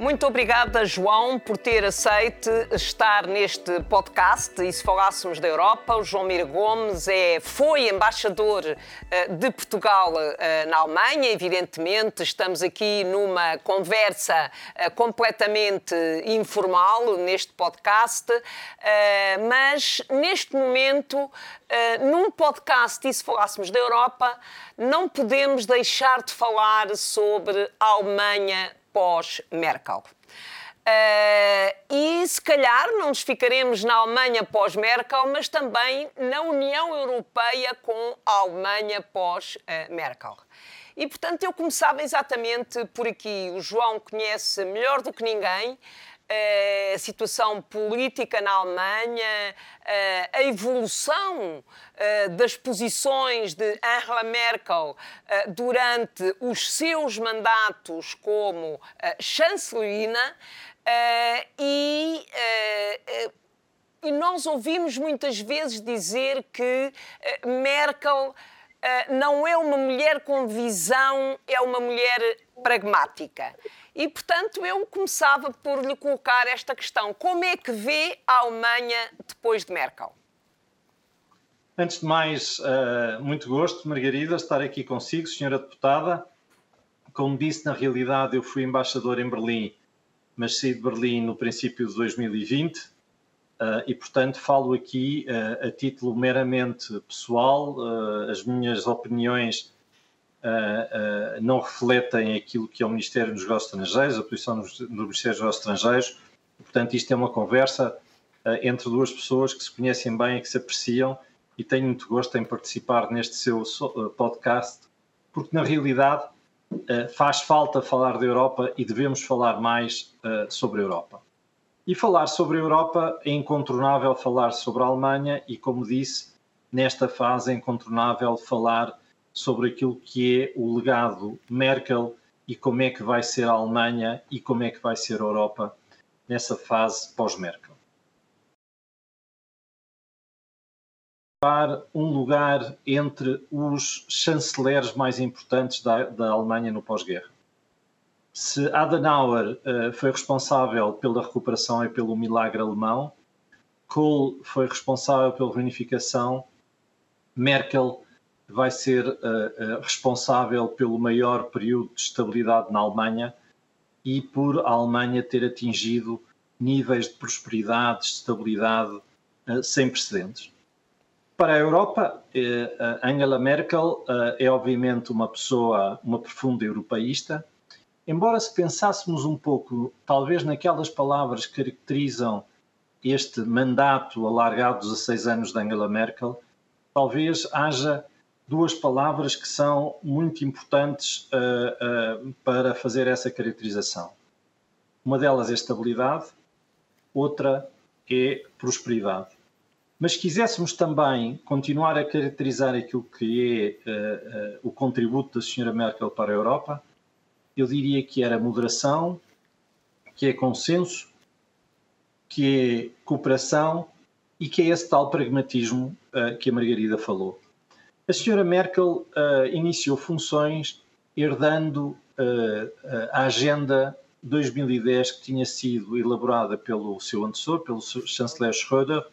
Muito obrigada, João, por ter aceite estar neste podcast. E se falássemos da Europa, o João Mira Gomes é, foi embaixador uh, de Portugal uh, na Alemanha. Evidentemente, estamos aqui numa conversa uh, completamente informal neste podcast, mas neste momento, num podcast, e se falássemos da Europa, não podemos deixar de falar sobre a Alemanha pós-Merkel. Uh, e se calhar não nos ficaremos na Alemanha pós-Merkel, mas também na União Europeia com a Alemanha pós-Merkel. E portanto eu começava exatamente por aqui. O João conhece melhor do que ninguém a situação política na Alemanha, a evolução das posições de Angela Merkel durante os seus mandatos como chancelerina e e nós ouvimos muitas vezes dizer que Merkel não é uma mulher com visão, é uma mulher pragmática. E, portanto, eu começava por lhe colocar esta questão: como é que vê a Alemanha depois de Merkel? Antes de mais, uh, muito gosto, Margarida, estar aqui consigo, senhora deputada. Como disse, na realidade, eu fui embaixador em Berlim, mas saí de Berlim no princípio de 2020 uh, eh, e, portanto, falo aqui uh, a título meramente pessoal. as minhas opiniões uh, não refletem aquilo que é o Ministério dos Negócios Estrangeiros, a posição do Ministério dos Negócios Estrangeiros. Portanto, isto é uma conversa uh, entre duas pessoas que se conhecem bem e que se apreciam e tenho muito gosto em participar neste seu podcast, porque na realidade faz falta falar da Europa e devemos falar mais sobre a Europa. E falar sobre a Europa é incontornável falar sobre a Alemanha e, como disse, nesta fase é incontornável falar sobre aquilo que é o legado Merkel e como é que vai ser a Alemanha e como é que vai ser a Europa nessa fase pós-Merkel. Um lugar entre os chanceleres mais importantes da, da Alemanha no pós-guerra. Se Adenauer uh, foi responsável pela recuperação e pelo milagre alemão, Kohl foi responsável pela reunificação, Merkel vai ser uh, responsável pelo maior período de estabilidade na Alemanha e por a Alemanha ter atingido níveis de prosperidade, de estabilidade uh, sem precedentes. Para a Europa, Angela Merkel é obviamente uma pessoa, uma profunda europeísta, embora se pensássemos um pouco, talvez naquelas palavras que caracterizam este mandato alargado dos 16 anos de Angela Merkel, talvez haja duas palavras que são muito importantes uh, uh, para fazer essa caracterização. Uma delas é estabilidade, outra é prosperidade. Mas se quiséssemos também continuar a caracterizar aquilo que é uh, o contributo da Sra. Merkel para a Europa, eu diria que era moderação, que é consenso, que é cooperação e que é esse tal pragmatismo que a Margarida falou. A senhora Merkel uh, iniciou funções herdando uh, a Agenda 2010 que tinha sido elaborada pelo seu antecessor, pelo chanceler Schröder,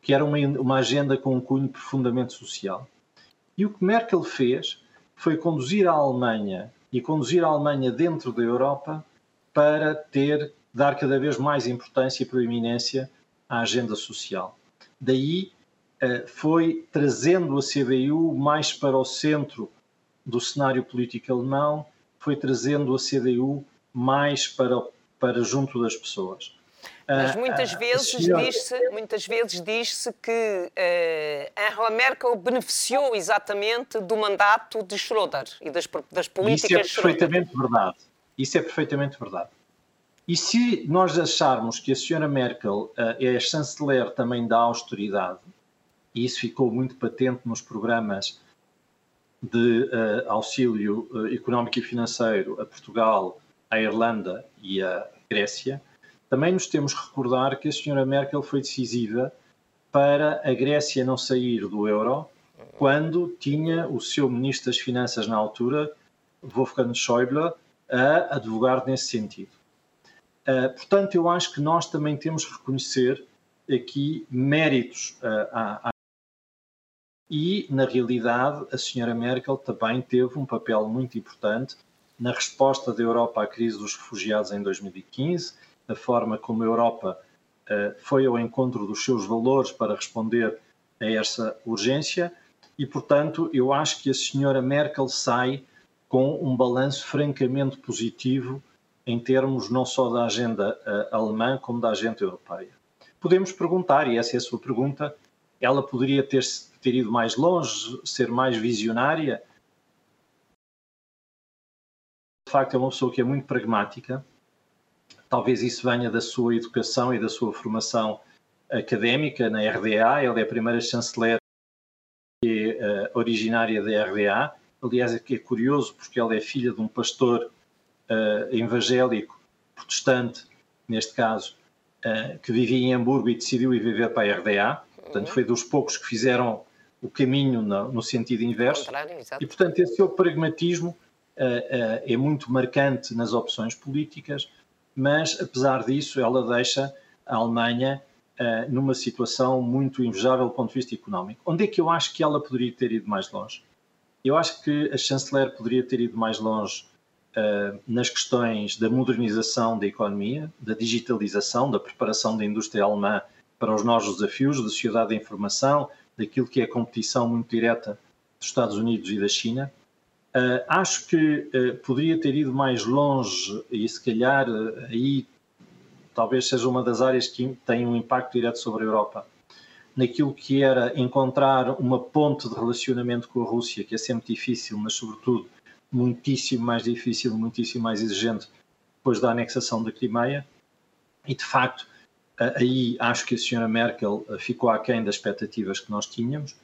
que era uma, uma agenda com um cunho profundamente social. E o que Merkel fez foi conduzir a Alemanha e conduzir a Alemanha dentro da Europa para ter dar cada vez mais importância e proeminência à agenda social. Daí foi trazendo a CDU mais para o centro do cenário político alemão, foi trazendo a CDU mais para, para junto das pessoas. Mas muitas uh, vezes senhora... diz-se muitas vezes diz-se que uh, Angela Merkel beneficiou exatamente do mandato de Schröder e das, das políticas Isso é perfeitamente verdade. Isso é perfeitamente verdade. E se nós acharmos que a senhora Merkel uh, é chanceler também da austeridade, e isso ficou muito patente nos programas de uh, auxílio uh, económico e financeiro a Portugal, à Irlanda e à Grécia, também nos temos que recordar que a senhora Merkel foi decisiva para a Grécia não sair do euro quando tinha o seu ministro das Finanças na altura, Wolfgang Schäuble, a advogar nesse sentido. Uh, portanto, eu acho que nós também temos que reconhecer aqui méritos à, à e, na realidade, a senhora Merkel também teve um papel muito importante na resposta da Europa à crise dos refugiados em 2015, a forma como a Europa uh, foi ao encontro dos seus valores para responder a essa urgência e, portanto, eu acho que a senhora Merkel sai com um balanço francamente positivo em termos não só da agenda uh, alemã como da agenda europeia. Podemos perguntar, e essa é a sua pergunta, ela poderia ter ter ido mais longe, ser mais visionária. De facto, é uma pessoa que é muito pragmática. Talvez isso venha da sua educação e da sua formação académica na RDA. Ela é a primeira chanceler que é uh, originária da RDA. Aliás, é que é curioso porque ela é filha de um pastor uh, evangélico protestante, neste caso, uh, que vivia em Hamburgo e decidiu ir viver para a RDA. Portanto, foi dos poucos que fizeram o caminho no, no sentido inverso. E, portanto, esse seu pragmatismo uh, uh, é muito marcante nas opções políticas, mas, apesar disso, ela deixa a Alemanha uh, numa situação muito invejável do ponto de vista económico. Onde é que eu acho que ela poderia ter ido mais longe? Eu acho que a chanceler poderia ter ido mais longe nas questões da modernização da economia, da digitalização, da preparação da indústria alemã para os novos desafios da sociedade da informação, daquilo que é a competição muito direta dos Estados Unidos e da China. Uh, acho que uh, poderia ter ido mais longe e se calhar uh, aí talvez seja uma das áreas que tem um impacto direto sobre a Europa, naquilo que era encontrar uma ponte de relacionamento com a Rússia, que é sempre difícil, mas sobretudo muitíssimo mais difícil, muitíssimo mais exigente depois da anexação da Crimeia. E de facto, aí acho que a senhora Merkel eh, ficou aquém das expectativas que nós tínhamos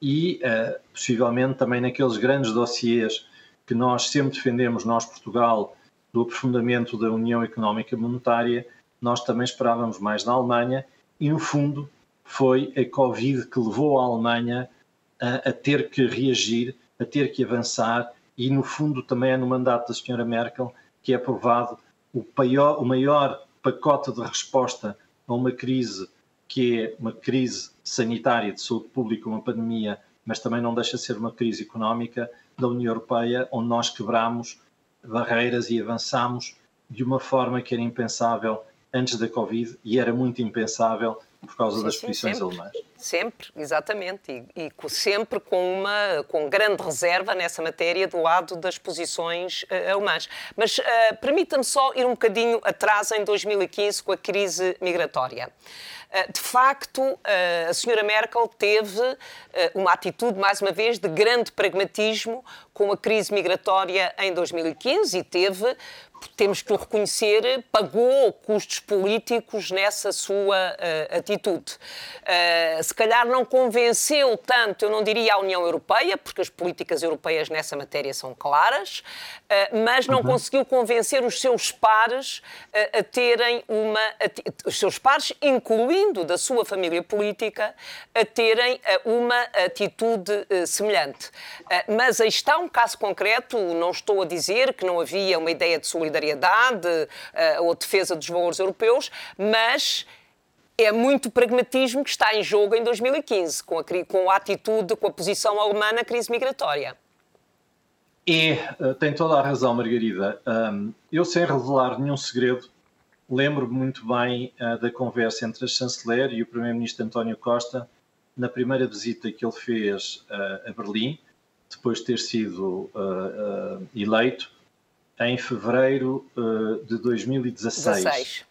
e uh, possivelmente também naqueles grandes dossiês que nós sempre defendemos, nós Portugal, do aprofundamento da União Económica Monetária, nós também esperávamos mais da Alemanha e no fundo foi a Covid que levou a Alemanha a, a ter que reagir, a ter que avançar e no fundo também é no mandato da senhora Merkel que é aprovado o maior pacote de resposta a uma crise que é uma crise sanitária de saúde pública, uma pandemia, mas também não deixa de ser uma crise económica da União Europeia, onde nós quebramos barreiras e avançamos de uma forma que era impensável antes da Covid e era muito impensável por causa sim, das posições alemãs. Sempre, exatamente, e, e, sempre com uma com grande reserva nessa matéria do lado das posições uh, alemãs. Mas uh, permita-me só ir um bocadinho atrás em 2015 com a crise migratória. Uh, de facto, a senhora Merkel teve uma atitude, mais uma vez, de grande pragmatismo com a crise migratória em 2015 e teve temos que o reconhecer, pagou custos políticos nessa sua uh, atitude. Uh, se calhar não convenceu tanto, eu não diria a União Europeia, porque as políticas europeias nessa matéria são claras, uh, mas não uhum. conseguiu convencer os seus pares a terem uma. A, os seus pares, incluindo da sua família política, a terem uma atitude semelhante. mas aí está um caso concreto, não estou a dizer que não havia uma ideia de solidariedade solidariedade uh, ou defesa dos valores europeus, mas é muito pragmatismo que está em jogo em 2015, com a, com a atitude, com a posição alemã na crise migratória. Uh, tem toda a razão, Margarida. Eu, sem revelar nenhum segredo, lembro muito bem uh, da conversa entre a chanceler e o primeiro-ministro António Costa na primeira visita que ele fez a Berlim, depois de ter sido eleito, em fevereiro uh, de 2016. 16.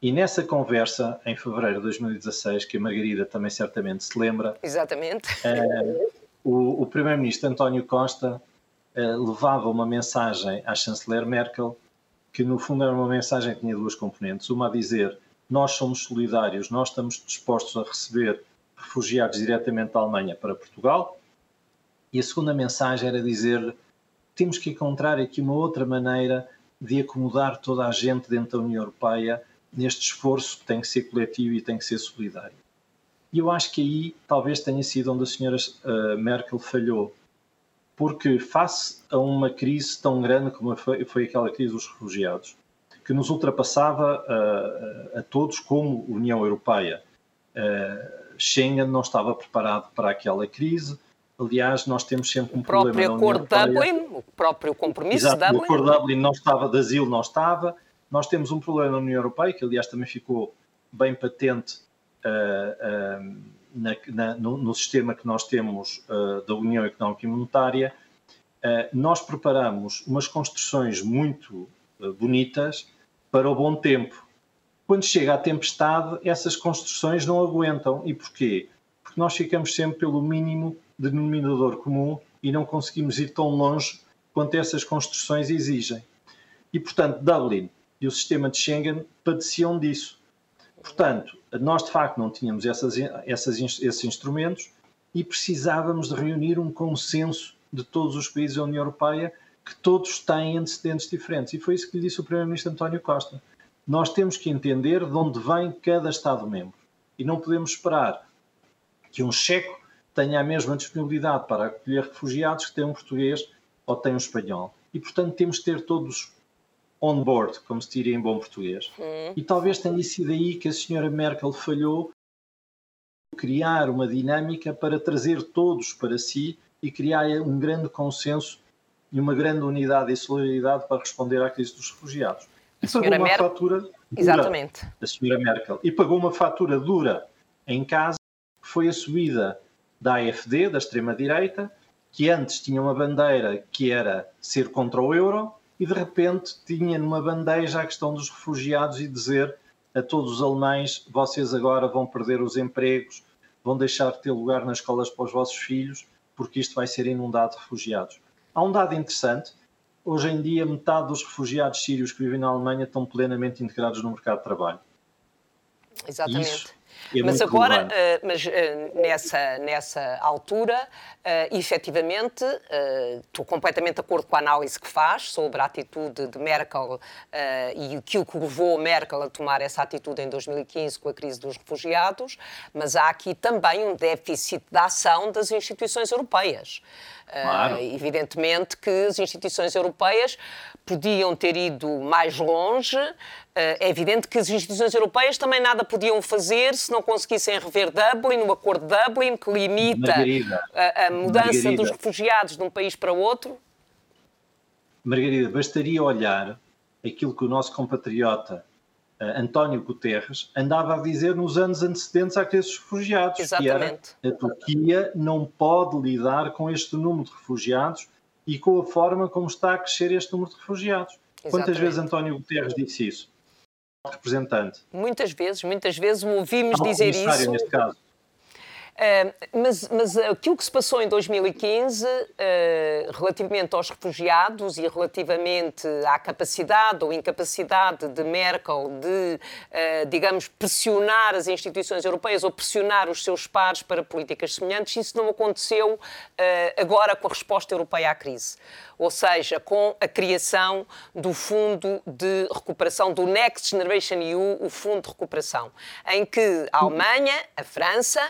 E nessa conversa, em fevereiro de 2016, que a Margarida também certamente se lembra. Exatamente. Uh, o, o primeiro-ministro António Costa uh, levava uma mensagem à chanceler Merkel, que no fundo era uma mensagem que tinha duas componentes. Uma a dizer: Nós somos solidários, nós estamos dispostos a receber refugiados diretamente da Alemanha para Portugal. E a segunda mensagem era dizer temos que encontrar aqui uma outra maneira de acomodar toda a gente dentro da União Europeia neste esforço que tem que ser coletivo e tem que ser solidário. E eu acho que aí talvez tenha sido onde a senhora uh, Merkel falhou, porque face a uma crise tão grande como foi, foi aquela crise dos refugiados, que nos ultrapassava uh, a todos como União Europeia, uh, Schengen não estava preparado para aquela crise, Aliás, nós temos sempre um problema. O próprio acordo de Dublin, o próprio compromisso Exato, de Dublin. O acordo de Dublin não estava, de asilo não estava. Nós temos um problema na União Europeia, que aliás também ficou bem patente uh, uh, na, na, no, no, sistema que nós temos uh, da União Económica e Monetária. nós preparamos umas construções muito bonitas para o bom tempo. Quando chega a tempestade, essas construções não aguentam. E porquê? Porque nós ficamos sempre pelo mínimo denominador comum e não conseguimos ir tão longe quanto essas construções exigem. E, portanto, Dublin e o sistema de Schengen padeciam disso. Portanto, nós de facto não tínhamos essas, essas, esses instrumentos e precisávamos de reunir um consenso de todos os países da União Europeia que todos têm antecedentes diferentes. E foi isso que lhe disse o Primeiro-Ministro António Costa. Nós temos que entender de onde vem cada Estado-membro. E não podemos esperar que um checo tenha a mesma disponibilidade para acolher refugiados que tem um português ou tem um espanhol. E, portanto, temos que ter todos on board, como se diria em bom português. Hum. E talvez tenha sido aí que a senhora Merkel falhou criar uma dinâmica para trazer todos para si e criar um grande consenso e uma grande unidade e solidariedade para responder à crise dos refugiados. E pagou uma Mer... fatura dura, Exatamente. a senhora Merkel. E pagou uma fatura dura em casa, que foi a subida da AFD, da extrema-direita, que antes tinha uma bandeira que era ser contra o euro e de repente tinha numa bandeja a questão dos refugiados e dizer a todos os alemães: vocês agora vão perder os empregos, vão deixar de ter lugar nas escolas para os vossos filhos, porque isto vai ser inundado de refugiados. Há um dado interessante: hoje em dia, metade dos refugiados sírios que vivem na Alemanha estão plenamente integrados no mercado de trabalho. Exatamente. Isso é mas agora, uh, mas uh, nessa, nessa altura, uh, efetivamente, uh, estou completamente de acordo com a análise que faz sobre a atitude de Merkel e o que o levou Merkel a tomar essa atitude em 2015 com a crise dos refugiados, mas há aqui também um déficit de ação das instituições europeias. Claro. evidentemente que as instituições europeias podiam ter ido mais longe. É evidente que as instituições europeias também nada podiam fazer se não conseguissem rever Dublin, o acordo de Dublin, que limita a, a, mudança Margarida. dos refugiados de um país para outro. Margarida, bastaria olhar aquilo que o nosso compatriota uh, António Guterres andava a dizer nos anos antecedentes àqueles refugiados. Exatamente. Que era, a Turquia não pode lidar com este número de refugiados e com a forma como está a crescer este número de refugiados. Exatamente. Quantas vezes António Guterres disse isso? Representante. Muitas vezes, muitas vezes ouvimos dizer isso. Neste caso. Mas, mas aquilo que se passou em 2015, uh, relativamente aos refugiados e relativamente à capacidade ou incapacidade de Merkel de, uh, digamos, pressionar as instituições europeias ou pressionar os seus pares para políticas semelhantes, isso não aconteceu agora com a resposta europeia à crise. Ou seja, com a criação do Fundo de Recuperação, do Next Generation EU, o Fundo de Recuperação, em que a Alemanha, a França,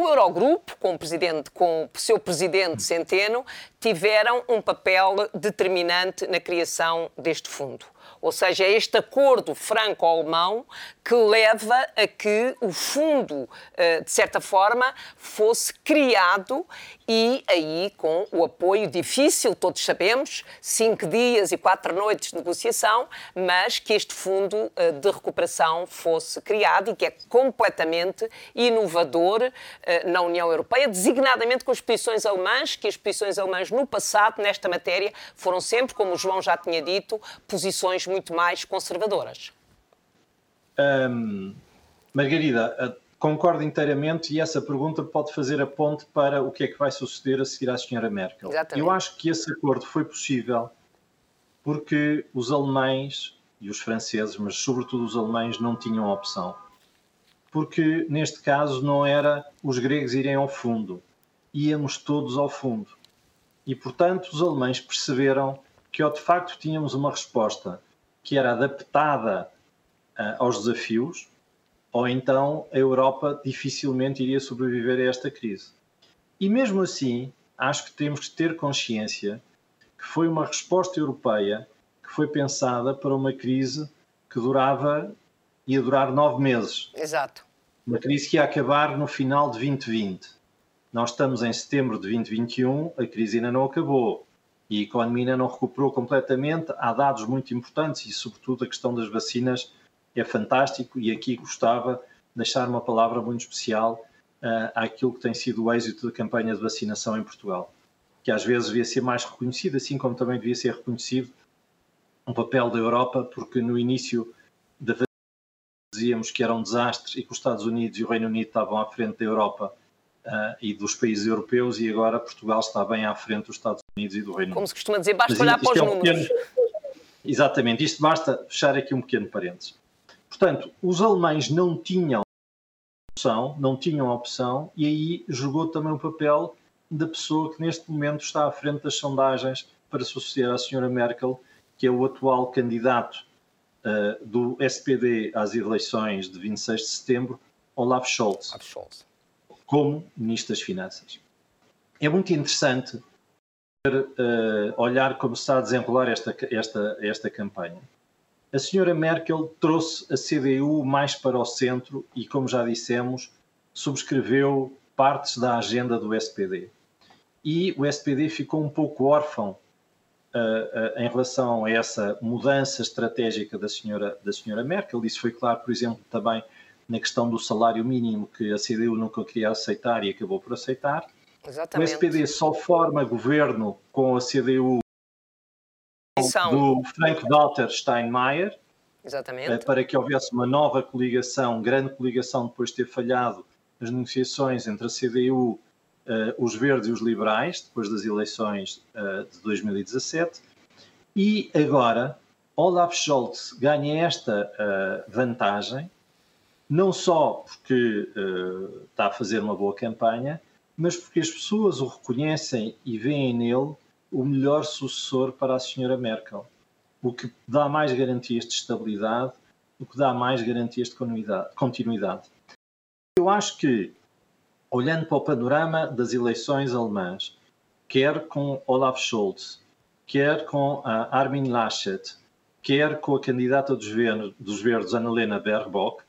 o Eurogrupo, com o, presidente, com o seu presidente Centeno, tiveram um papel determinante na criação deste fundo. Ou seja, este acordo franco-alemão que leva a que o fundo, eh, de certa forma, fosse criado e aí com o apoio difícil, todos sabemos, cinco dias e quatro noites de negociação, mas que este fundo eh, de recuperação fosse criado e que é completamente inovador eh, na União Europeia, designadamente com as posições alemãs, que as posições alemãs no passado, nesta matéria, foram sempre, como o João já tinha dito, posições muito mais conservadoras. Um, Margarida, concordo inteiramente e essa pergunta pode fazer a ponte para o que é que vai suceder a seguir à senhora Merkel. Exatamente. Eu acho que esse acordo foi possível porque os alemães e os franceses, mas sobretudo os alemães, não tinham opção. Porque neste caso não era os gregos irem ao fundo, íamos todos ao fundo. E, portanto, os alemães perceberam que, ou de facto, tínhamos uma resposta que era adaptada aos desafios, ou então a Europa dificilmente iria sobreviver a esta crise. E mesmo assim, acho que temos que ter consciência que foi uma resposta europeia que foi pensada para uma crise que durava, ia durar nove meses. Exato. Uma crise que ia acabar no final de 2020. Nós estamos em setembro de 2021, a crise ainda não acabou e a economia ainda não recuperou completamente. Há dados muito importantes e, sobretudo, a questão das vacinas é fantástico. E aqui gostava de deixar uma palavra muito especial uh, àquilo que tem sido o êxito da campanha de vacinação em Portugal, que às vezes devia ser mais reconhecido, assim como também devia ser reconhecido o papel da Europa, porque no início da vacina dizíamos que era um desastre e que os Estados Unidos e o Reino Unido estavam à frente da Europa uh, e dos países europeus e agora Portugal está bem à frente dos Estados Unidos e do Reino Unido. Como se costuma dizer, basta Mas olhar para os é um números. Pequeno... Exatamente, isto basta fechar aqui um pequeno parênteses. Portanto, os alemães não tinham opção, não tinham opção, e aí jogou também o papel da pessoa que neste momento está à frente das sondagens para suceder à senhora Merkel, que é o atual candidato uh, do SPD às eleições de 26 de setembro, Olaf Scholz, Olaf Scholz. como Ministro das Finanças. É muito interessante ver, uh, olhar como se está a desenrolar esta, esta, esta campanha. A senhora Merkel trouxe a CDU mais para o centro e, como já dissemos, subscreveu partes da agenda do SPD. E o SPD ficou um pouco órfão uh, uh, em relação a essa mudança estratégica da senhora, da senhora Merkel. Isso foi claro, por exemplo, também na questão do salário mínimo, que a CDU nunca queria aceitar e acabou por aceitar. Exatamente. O SPD só forma governo com a CDU do Frank-Walter Steinmeier, Exatamente. Eh, para que houvesse uma nova coligação, grande coligação, depois de ter falhado as negociações entre a CDU, eh, os Verdes e os Liberais, depois das eleições uh, de 2017. E agora, Olaf Scholz ganha esta vantagem, não só porque está a fazer uma boa campanha, mas porque as pessoas o reconhecem e veem nele o melhor sucessor para a senhora Merkel, o que dá mais garantias de estabilidade, o que dá mais garantias de continuidade. Eu acho que, olhando para o panorama das eleições alemãs, quer com Olaf Scholz, quer com a Armin Laschet, quer com a candidata dos Verdes, dos Verdes Annalena Baerbock,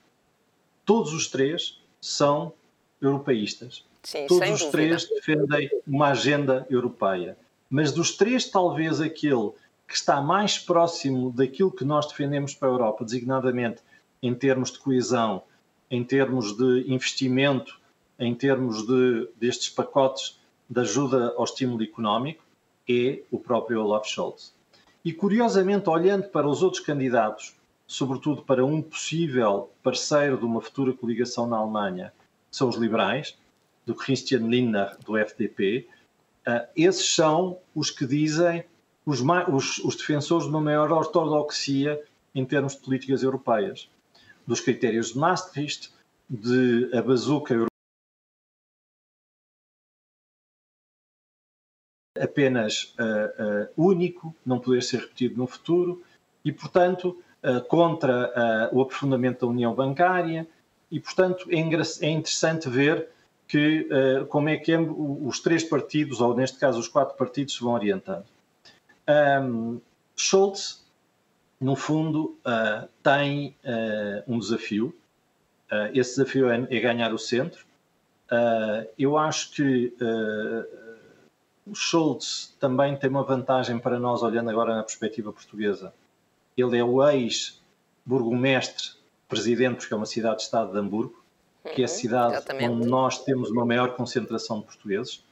todos os três são europeístas. Sim, todos os dúvida. três defendem uma agenda europeia mas dos três, talvez aquele que está mais próximo daquilo que nós defendemos para a Europa, designadamente em termos de coesão, em termos de investimento, em termos de, destes pacotes de ajuda ao estímulo económico, é o próprio Olaf Scholz. E curiosamente, olhando para os outros candidatos, sobretudo para um possível parceiro de uma futura coligação na Alemanha, são os liberais, do Christian Lindner, do FDP, Uh, esses são os que dizem os, os, os, defensores de uma maior ortodoxia em termos de políticas europeias, dos critérios de Maastricht, de a bazuca europeia apenas uh, uh, único, não poder ser repetido no futuro, e, portanto, contra o aprofundamento da União Bancária, e, portanto, é, é interessante ver que, uh, como é que os três partidos, ou neste caso os quatro partidos, se vão orientando. Um, Schultz, no fundo, uh, tem uh, um desafio. esse desafio é, é, ganhar o centro. eu acho que Schultz também tem uma vantagem para nós, olhando agora na perspectiva portuguesa. Ele é o ex-burgomestre, presidente, porque é uma cidade-estado de Hamburgo, que é a uhum, cidade Exatamente. onde nós temos uma maior concentração de portugueses.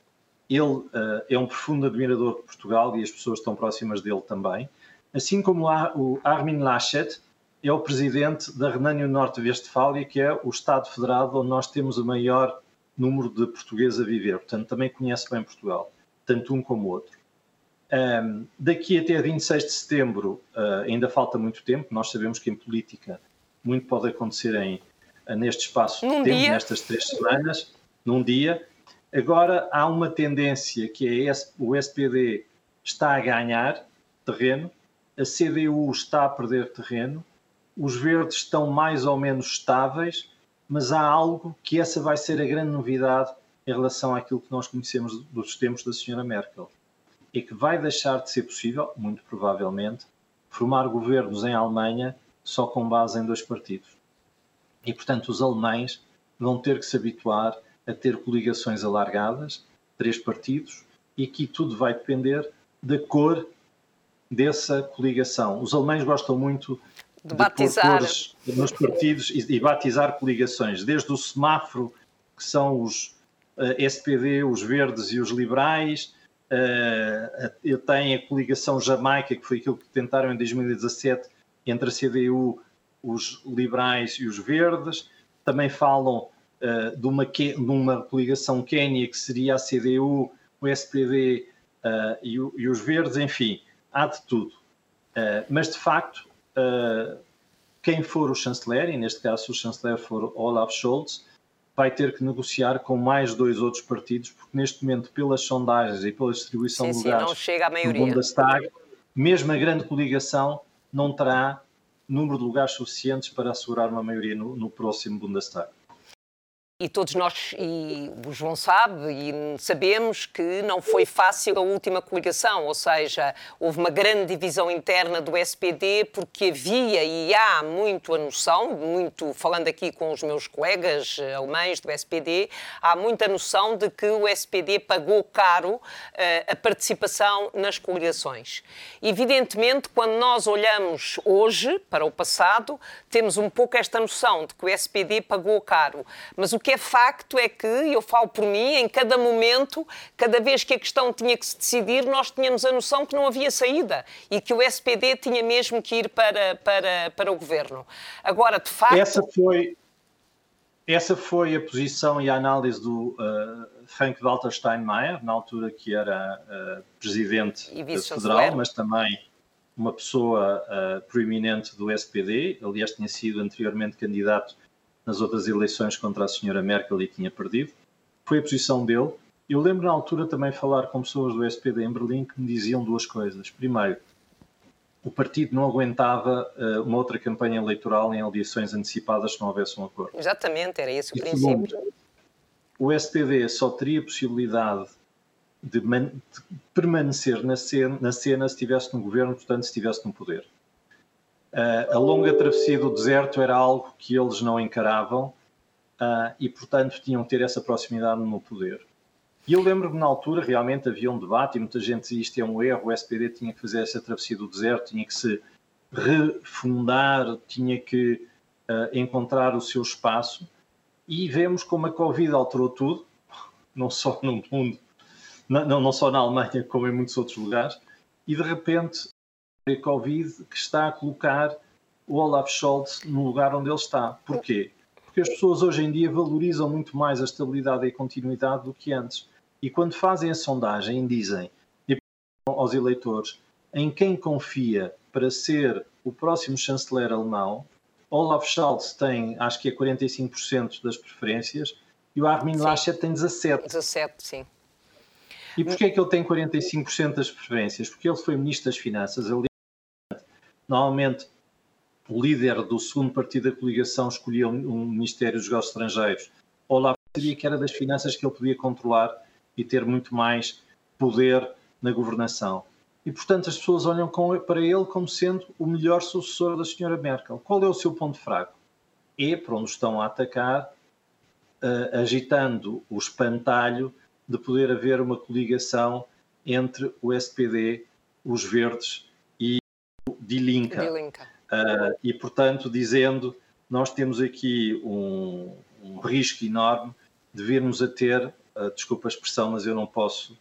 Ele uh, é um profundo admirador de Portugal e as pessoas estão próximas dele também. Assim como o Armin Laschet é o presidente da Renânia Norte-Westfália, que é o Estado federado onde nós temos o maior número de portugueses a viver. Portanto, também conhece bem Portugal, tanto um como o outro. Um, daqui até 26 de setembro uh, ainda falta muito tempo. Nós sabemos que em política muito pode acontecer em neste espaço num de tempo, dia. nestas três semanas, num dia. Agora há uma tendência que é o SPD está a ganhar terreno, a CDU está a perder terreno, os verdes estão mais ou menos estáveis, mas há algo que essa vai ser a grande novidade em relação àquilo que nós conhecemos dos tempos da senhora Merkel. É que vai deixar de ser possível, muito provavelmente, formar governos em Alemanha só com base em dois partidos. E, portanto, os alemães vão ter que se habituar a ter coligações alargadas, três partidos, e aqui tudo vai depender da cor dessa coligação. Os alemães gostam muito de, de batizar nos partidos e, e, batizar coligações, desde o semáforo, que são os uh, eh, SPD, os verdes e os liberais, uh, tenho a coligação Jamaica, que foi aquilo que tentaram em 2017 entre a CDU, os liberais e os verdes. Também falam uh, de, uma, de uma coligação Quénia, que seria a CDU, o SPD uh, e, o, e, os verdes, enfim, há de tudo. Uh, mas, de facto, quem for o chanceler, e neste caso o chanceler for Olaf Scholz, vai ter que negociar com mais dois outros partidos, porque neste momento, pelas sondagens e pela distribuição sim, de lugares sim, não chega à maioria. Bundestag, mesmo a grande coligação não terá número de lugares suficientes para assegurar uma maioria no, no próximo Bundestag. E todos nós, e o João sabe, e sabemos que não foi fácil a última coligação, ou seja, houve uma grande divisão interna do SPD, porque havia e há muito a noção, muito falando aqui com os meus colegas alemães do SPD, há muita noção de que o SPD pagou caro uh, a participação nas coligações. Evidentemente, quando nós olhamos hoje para o passado, temos um pouco esta noção de que o SPD pagou caro, mas o que que é facto é que, eu falo por mim, em cada momento, cada vez que a questão tinha que se decidir, nós tínhamos a noção que não havia saída e que o SPD tinha mesmo que ir para, para, para o governo. Agora, de facto. Essa foi, essa foi a posição e a análise do uh, Frank-Walter Steinmeier, na altura que era uh, presidente federal, mas também uma pessoa uh, proeminente do SPD. Aliás, tinha sido anteriormente candidato nas outras eleições contra a senhora Merkel e tinha perdido. Foi a posição dele. Eu lembro na altura também falar com pessoas do SPD em Berlim que me diziam duas coisas. Primeiro, o partido não aguentava uh, uma outra campanha eleitoral em eleições antecipadas se não houvesse um acordo. Exatamente, era esse o e princípio. Segundo, o SPD só teria possibilidade de, de permanecer na cena, na cena se estivesse no governo, portanto, se estivesse no poder. Uh, a longa travessia do deserto era algo que eles não encaravam uh, e, portanto, tinham que ter essa proximidade no poder. E eu lembro-me na altura realmente havia um debate e muita gente dizia isto é um erro, o SPD tinha que fazer essa travessia do deserto, tinha que se refundar, tinha que uh, encontrar o seu espaço. E vemos como a Covid alterou tudo, não só no mundo, não, não só na Alemanha, como em muitos outros lugares, e de repente Covid que está a colocar o Olaf Scholz no lugar onde ele está. Porquê? Porque as pessoas hoje em dia valorizam muito mais a estabilidade e a continuidade do que antes. E quando fazem a sondagem, dizem aos eleitores em quem confia para ser o próximo chanceler alemão, Olaf Scholz tem, acho que é 45% das preferências e o Armin Laschet tem 17%. 17%, sim. E porquê é que ele tem 45% das preferências? Porque ele foi Ministro das Finanças, ele Normalmente, o líder do segundo partido da coligação escolhia um Ministério dos Negócios Estrangeiros. Olaf sabia que era das finanças que ele podia controlar e ter muito mais poder na governação. E, portanto, as pessoas olham para ele como sendo o melhor sucessor da senhora Merkel. Qual é o seu ponto fraco? É para onde estão a atacar, uh, agitando o espantalho de poder haver uma coligação entre o SPD, os Verdes Linca. Uh, e, portanto, dizendo, nós temos aqui um, um risco enorme de virmos a ter, uh, desculpa a expressão, mas eu não posso,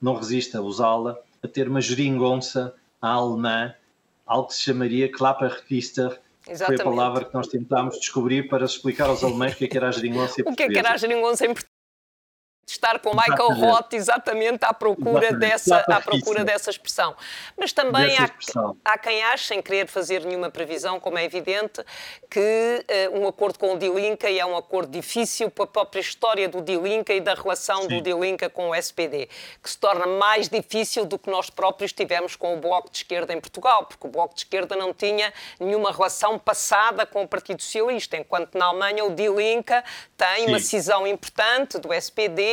não resisto a usá-la, a ter uma geringonça alemã, algo que se chamaria Klapperregister, foi a palavra que nós tentámos descobrir para explicar aos alemães o que, é que era a geringonça em O que é que era a geringonça em estar com Michael Roth exatamente à procura, exatamente. Dessa, à procura dessa expressão. Mas também há, há, quem ache, sem querer fazer nenhuma previsão, como é evidente, que uh, um acordo com o Dilinca é um acordo difícil para a própria história do Dilinca e da relação Sim. do Dilinca com o SPD, que se torna mais difícil do que nós próprios tivemos com o Bloco de Esquerda em Portugal, porque o Bloco de Esquerda não tinha nenhuma relação passada com o Partido Socialista, enquanto na Alemanha o Dilinca tem Sim. uma cisão importante do SPD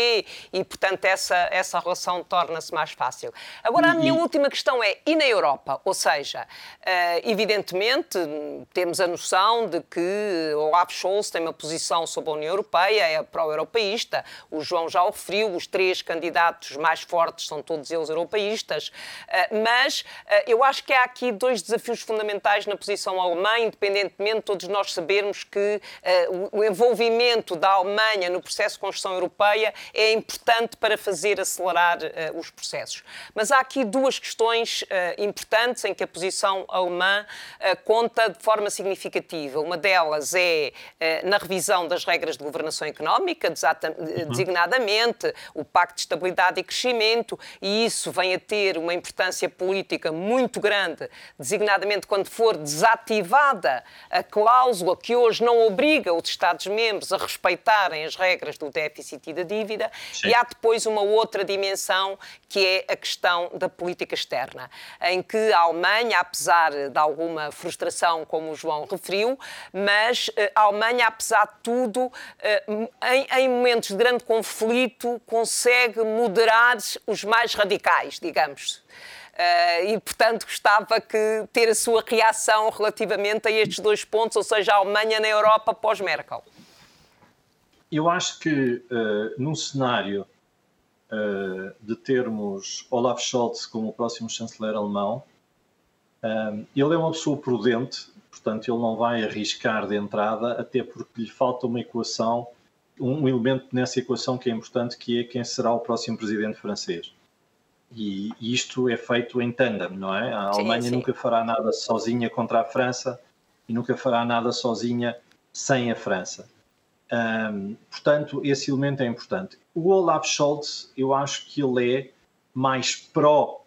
e, portanto, essa, essa relação torna-se mais fácil. Agora, a minha última questão é: e na Europa? Ou seja, uh, evidentemente, temos a noção de que Olaf Scholz tem uma posição sobre a União Europeia, é pró-europeísta, o João já o referiu, os três candidatos mais fortes são todos eles europeístas, uh, mas uh, eu acho que há aqui dois desafios fundamentais na posição alemã, independentemente de todos nós sabermos que o envolvimento da Alemanha no processo de construção europeia é importante para fazer acelerar uh, os processos. Mas há aqui duas questões uh, importantes em que a posição alemã uh, conta de forma significativa. Uma delas é na revisão das regras de governação económica, uhum. designadamente o Pacto de Estabilidade e Crescimento, e isso vem a ter uma importância política muito grande, designadamente quando for desativada a cláusula que hoje não obriga os Estados-membros a respeitarem as regras do déficit e da dívida, Sim. E há depois uma outra dimensão que é a questão da política externa, em que a Alemanha, apesar de alguma frustração, como o João referiu, mas eh, a Alemanha, apesar de tudo, eh, em, em momentos de grande conflito, consegue moderar os mais radicais, digamos. Uh, e, portanto, gostava que ter a sua reação relativamente a estes dois pontos, ou seja, a Alemanha na Europa pós-Merkel eu acho que uh, num cenário uh, de termos Olaf Scholz como o próximo chanceler alemão, uh, ele é uma pessoa prudente, portanto ele não vai arriscar de entrada, até porque lhe falta uma equação, um elemento nessa equação que é importante, que é quem será o próximo presidente francês. E isto é feito em tandem, não é? A Alemanha sim, sim. nunca fará nada sozinha contra a França e nunca fará nada sozinha sem a França. Um, portanto, esse elemento é importante. O Olaf Scholz, eu acho que ele é mais pró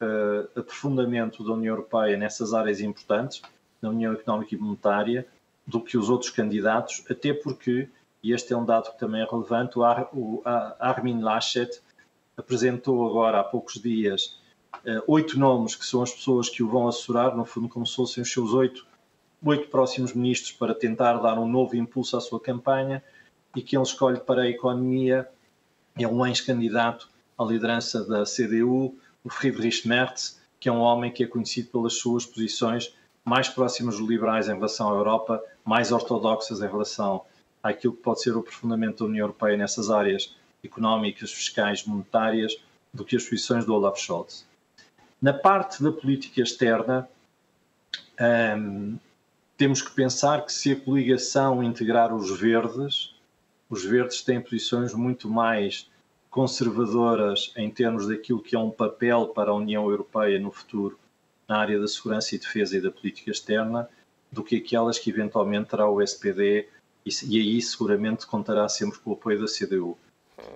uh, aprofundamento da União Europeia nessas áreas importantes, na União Económica e Monetária, do que os outros candidatos, até porque, e este é um dado que também é relevante, o, Ar, o Armin Laschet apresentou agora há poucos dias uh, oito nomes que são as pessoas que o vão assessorar, no fundo, como se fossem os seus oito oito próximos ministros para tentar dar um novo impulso à sua campanha e que ele escolhe para a economia é um ex-candidato à liderança da CDU, o Friedrich Merz, que é um homem que é conhecido pelas suas posições mais próximas dos liberais em relação à Europa, mais ortodoxas em relação àquilo que pode ser o aprofundamento da União Europeia nessas áreas económicas, fiscais, monetárias, do que as posições do Olaf Scholz. Na parte da política externa, um, temos que pensar que se a coligação integrar os verdes, os verdes têm posições muito mais conservadoras em termos daquilo que é um papel para a União Europeia no futuro na área da segurança e defesa e da política externa do que aquelas que eventualmente terá o SPD e, e aí seguramente contará sempre com o apoio da CDU.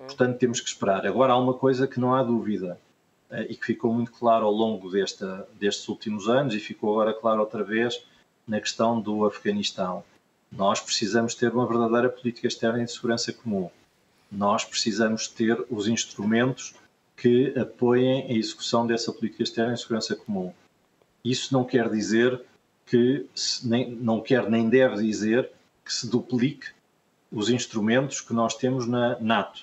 Portanto, temos que esperar. Agora, há uma coisa que não há dúvida eh, e que ficou muito claro ao longo desta, destes últimos anos e ficou agora claro outra vez na questão do Afeganistão. Nós precisamos ter uma verdadeira política externa de segurança comum. Nós precisamos ter os instrumentos que apoiem a execução dessa política externa de segurança comum. Isso não quer dizer que, nem, não quer nem deve dizer que se duplique os instrumentos que nós temos na NATO.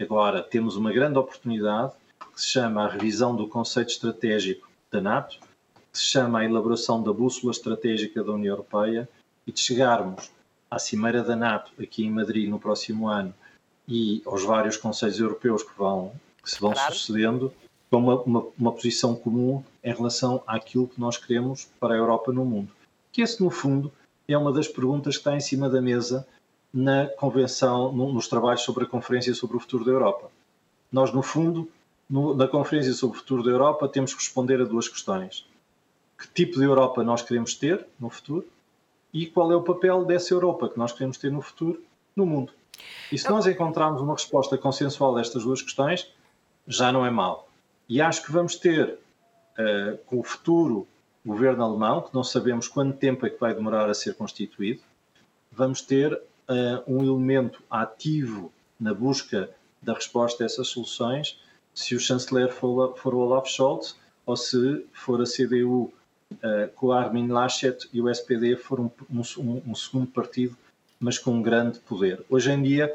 Agora, temos uma grande oportunidade que se chama a revisão do conceito estratégico da NATO, que se chama a elaboração da bússola estratégica da União Europeia e de chegarmos à Cimeira da NATO aqui em Madrid no próximo ano e aos vários conselhos europeus que, vão, que se vão claro. sucedendo com uma, uma, uma, posição comum em relação àquilo que nós queremos para a Europa no mundo. Que esse, no fundo, é uma das perguntas que está em cima da mesa na convenção, no, nos trabalhos sobre a Conferência sobre o Futuro da Europa. Nós, no fundo, no, na Conferência sobre o Futuro da Europa, temos que responder a duas questões que tipo de Europa nós queremos ter no futuro e qual é o papel dessa Europa que nós queremos ter no futuro no mundo. E se nós encontrarmos uma resposta consensual a estas duas questões, já não é mal. E acho que vamos ter, uh, com o futuro governo alemão, que não sabemos quanto tempo é que vai demorar a ser constituído, vamos ter uh, um elemento ativo na busca da resposta a essas soluções, se o chanceler for, for Olaf Scholz ou se for a CDU uh, eh, com Armin Laschet e o SPD for um, um, um segundo partido, mas com um grande poder. Hoje em dia,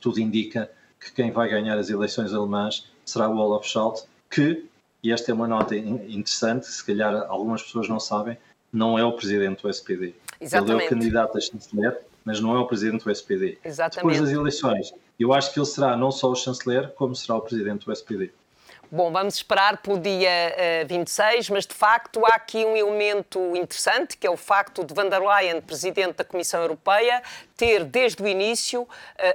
tudo indica que quem vai ganhar as eleições alemãs será o Olaf Scholz, que, e esta é uma nota interessante, se calhar algumas pessoas não sabem, não é o presidente do SPD. Exatamente. Ele é o candidato a chanceler, mas não é o presidente do SPD. Exatamente. Depois das eleições, eu acho que ele será não só o chanceler, como será o presidente do SPD. Bom, vamos esperar pelo dia uh, 26, mas de facto há aqui um elemento interessante, que é o facto de van der Leyen, presidente da Comissão Europeia, ter desde o início uh,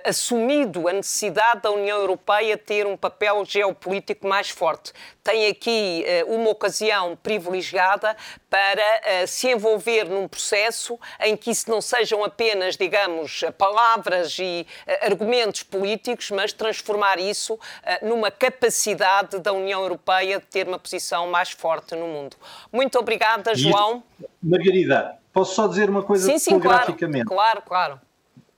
assumido a necessidade da União Europeia ter um papel geopolítico mais forte. Tem aqui uh, uma ocasião privilegiada para se envolver num processo em que isso não sejam apenas, digamos, palavras e argumentos políticos, mas transformar isso numa capacidade da União Europeia de ter uma posição mais forte no mundo. Muito obrigada, João. Margarida, posso só dizer uma coisa sim, sim, telegraficamente? Claro, claro,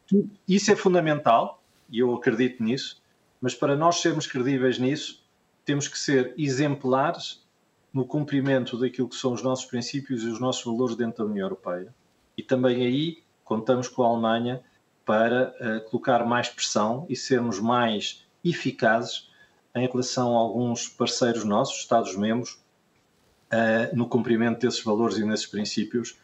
claro. Isso é fundamental e eu acredito nisso, mas para nós sermos credíveis nisso, temos que ser exemplares no cumprimento daquilo que são os nossos princípios e os nossos valores dentro da União Europeia. E também aí contamos com a Alemanha para uh, colocar mais pressão e sermos mais eficazes em relação a alguns parceiros nossos, Estados-membros, uh, no cumprimento desses valores e desses princípios,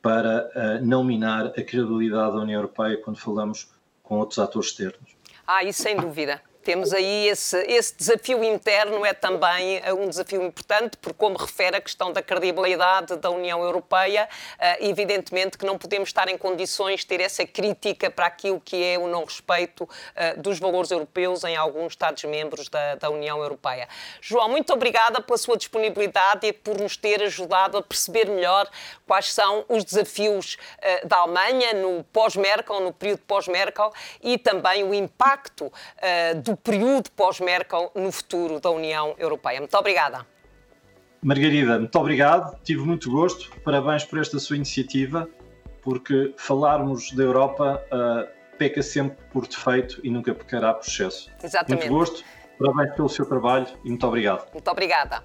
para uh, não minar a credibilidade da União Europeia quando falamos com outros atores externos. Ah, isso sem dúvida. Temos aí esse, esse, desafio interno, é também eh, um desafio importante, porque, como refere a questão da credibilidade da União Europeia, eh, evidentemente que não podemos estar em condições de ter essa crítica para aquilo que é o não respeito eh, dos valores europeus em alguns Estados-membros da, da União Europeia. João, muito obrigada pela sua disponibilidade e por nos ter ajudado a perceber melhor quais são os desafios da Alemanha no pós-Merkel, no período pós-Merkel e também o impacto do do período pós-Merkel no futuro da União Europeia. Muito obrigada. Margarida, muito obrigado, tive muito gosto, parabéns por esta sua iniciativa, porque falarmos da Europa uh, peca sempre por defeito e nunca pecará por excesso. Exatamente. Muito gosto, parabéns pelo seu trabalho e muito obrigado. Muito obrigada.